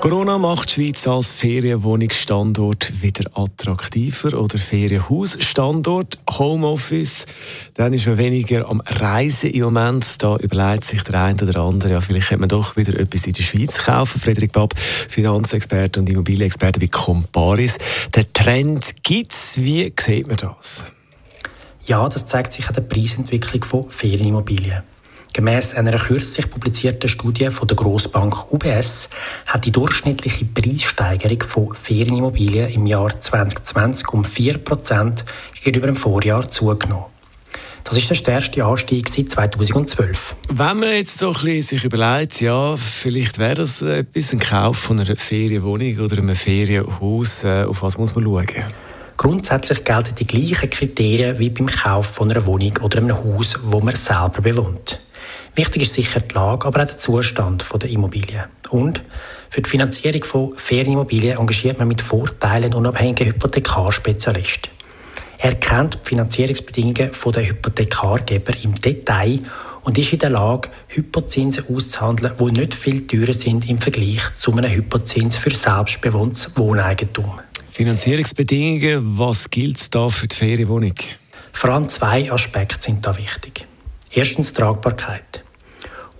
Corona macht die Schweiz als Ferienwohnungsstandort wieder attraktiver oder Ferienhausstandort, Homeoffice. Dann ist man weniger am Reisen im Moment. Da überlegt sich der eine oder andere, ja, vielleicht könnte man doch wieder etwas in der Schweiz kaufen. Frederik Babb, Finanzexperte und Immobilienexperte bei Comparis. Der Trend gibt es. Wie sieht man das? Ja, das zeigt sich an der Preisentwicklung von Ferienimmobilien. Gemäss einer kürzlich publizierten Studie von der Grossbank UBS hat die durchschnittliche Preissteigerung von Ferienimmobilien im Jahr 2020 um 4% gegenüber dem Vorjahr zugenommen. Das ist der stärkste Anstieg seit 2012. Wenn man jetzt so ein bisschen sich überlegt, ja, vielleicht wäre das etwas, ein Kauf von einer Ferienwohnung oder einem Ferienhaus, äh, auf was muss man schauen? Grundsätzlich gelten die gleichen Kriterien wie beim Kauf von einer Wohnung oder einem Haus, wo man selber bewohnt. Wichtig ist sicher die Lage, aber auch der Zustand der Immobilie. Und für die Finanzierung von Ferienimmobilien engagiert man mit Vorteilen unabhängigen Hypothekarspezialist. Er kennt die Finanzierungsbedingungen der Hypothekargeber im Detail und ist in der Lage, Hypozinsen auszuhandeln, die nicht viel teurer sind im Vergleich zu einem Hypozins für selbstbewohntes Wohneigentum. Finanzierungsbedingungen, was gilt da für die Ferienwohnung? Vor allem zwei Aspekte sind da wichtig. Erstens Tragbarkeit.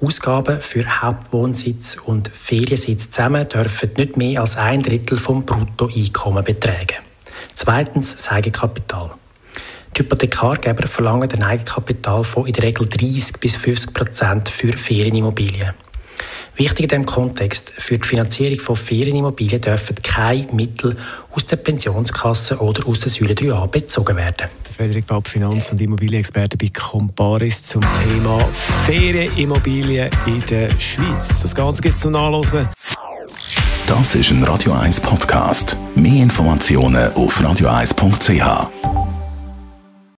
Ausgaben für Hauptwohnsitz und Feriensitz zusammen dürfen nicht mehr als ein Drittel vom Bruttoeinkommen betragen. Zweitens das Eigenkapital. Die Hypothekargeber verlangen ein Eigenkapital von in der Regel 30 bis 50 Prozent für Ferienimmobilien. Wichtig in diesem Kontext, für die Finanzierung von Ferienimmobilien dürfen keine Mittel aus der Pensionskasse oder aus der Säule 3a bezogen werden. Frederik Babb, Finanz- und Immobilienexperte bei Comparis zum Thema Ferienimmobilien in der Schweiz. Das Ganze gibt es zum Nachlesen. Das ist ein Radio 1 Podcast. Mehr Informationen auf radio1.ch.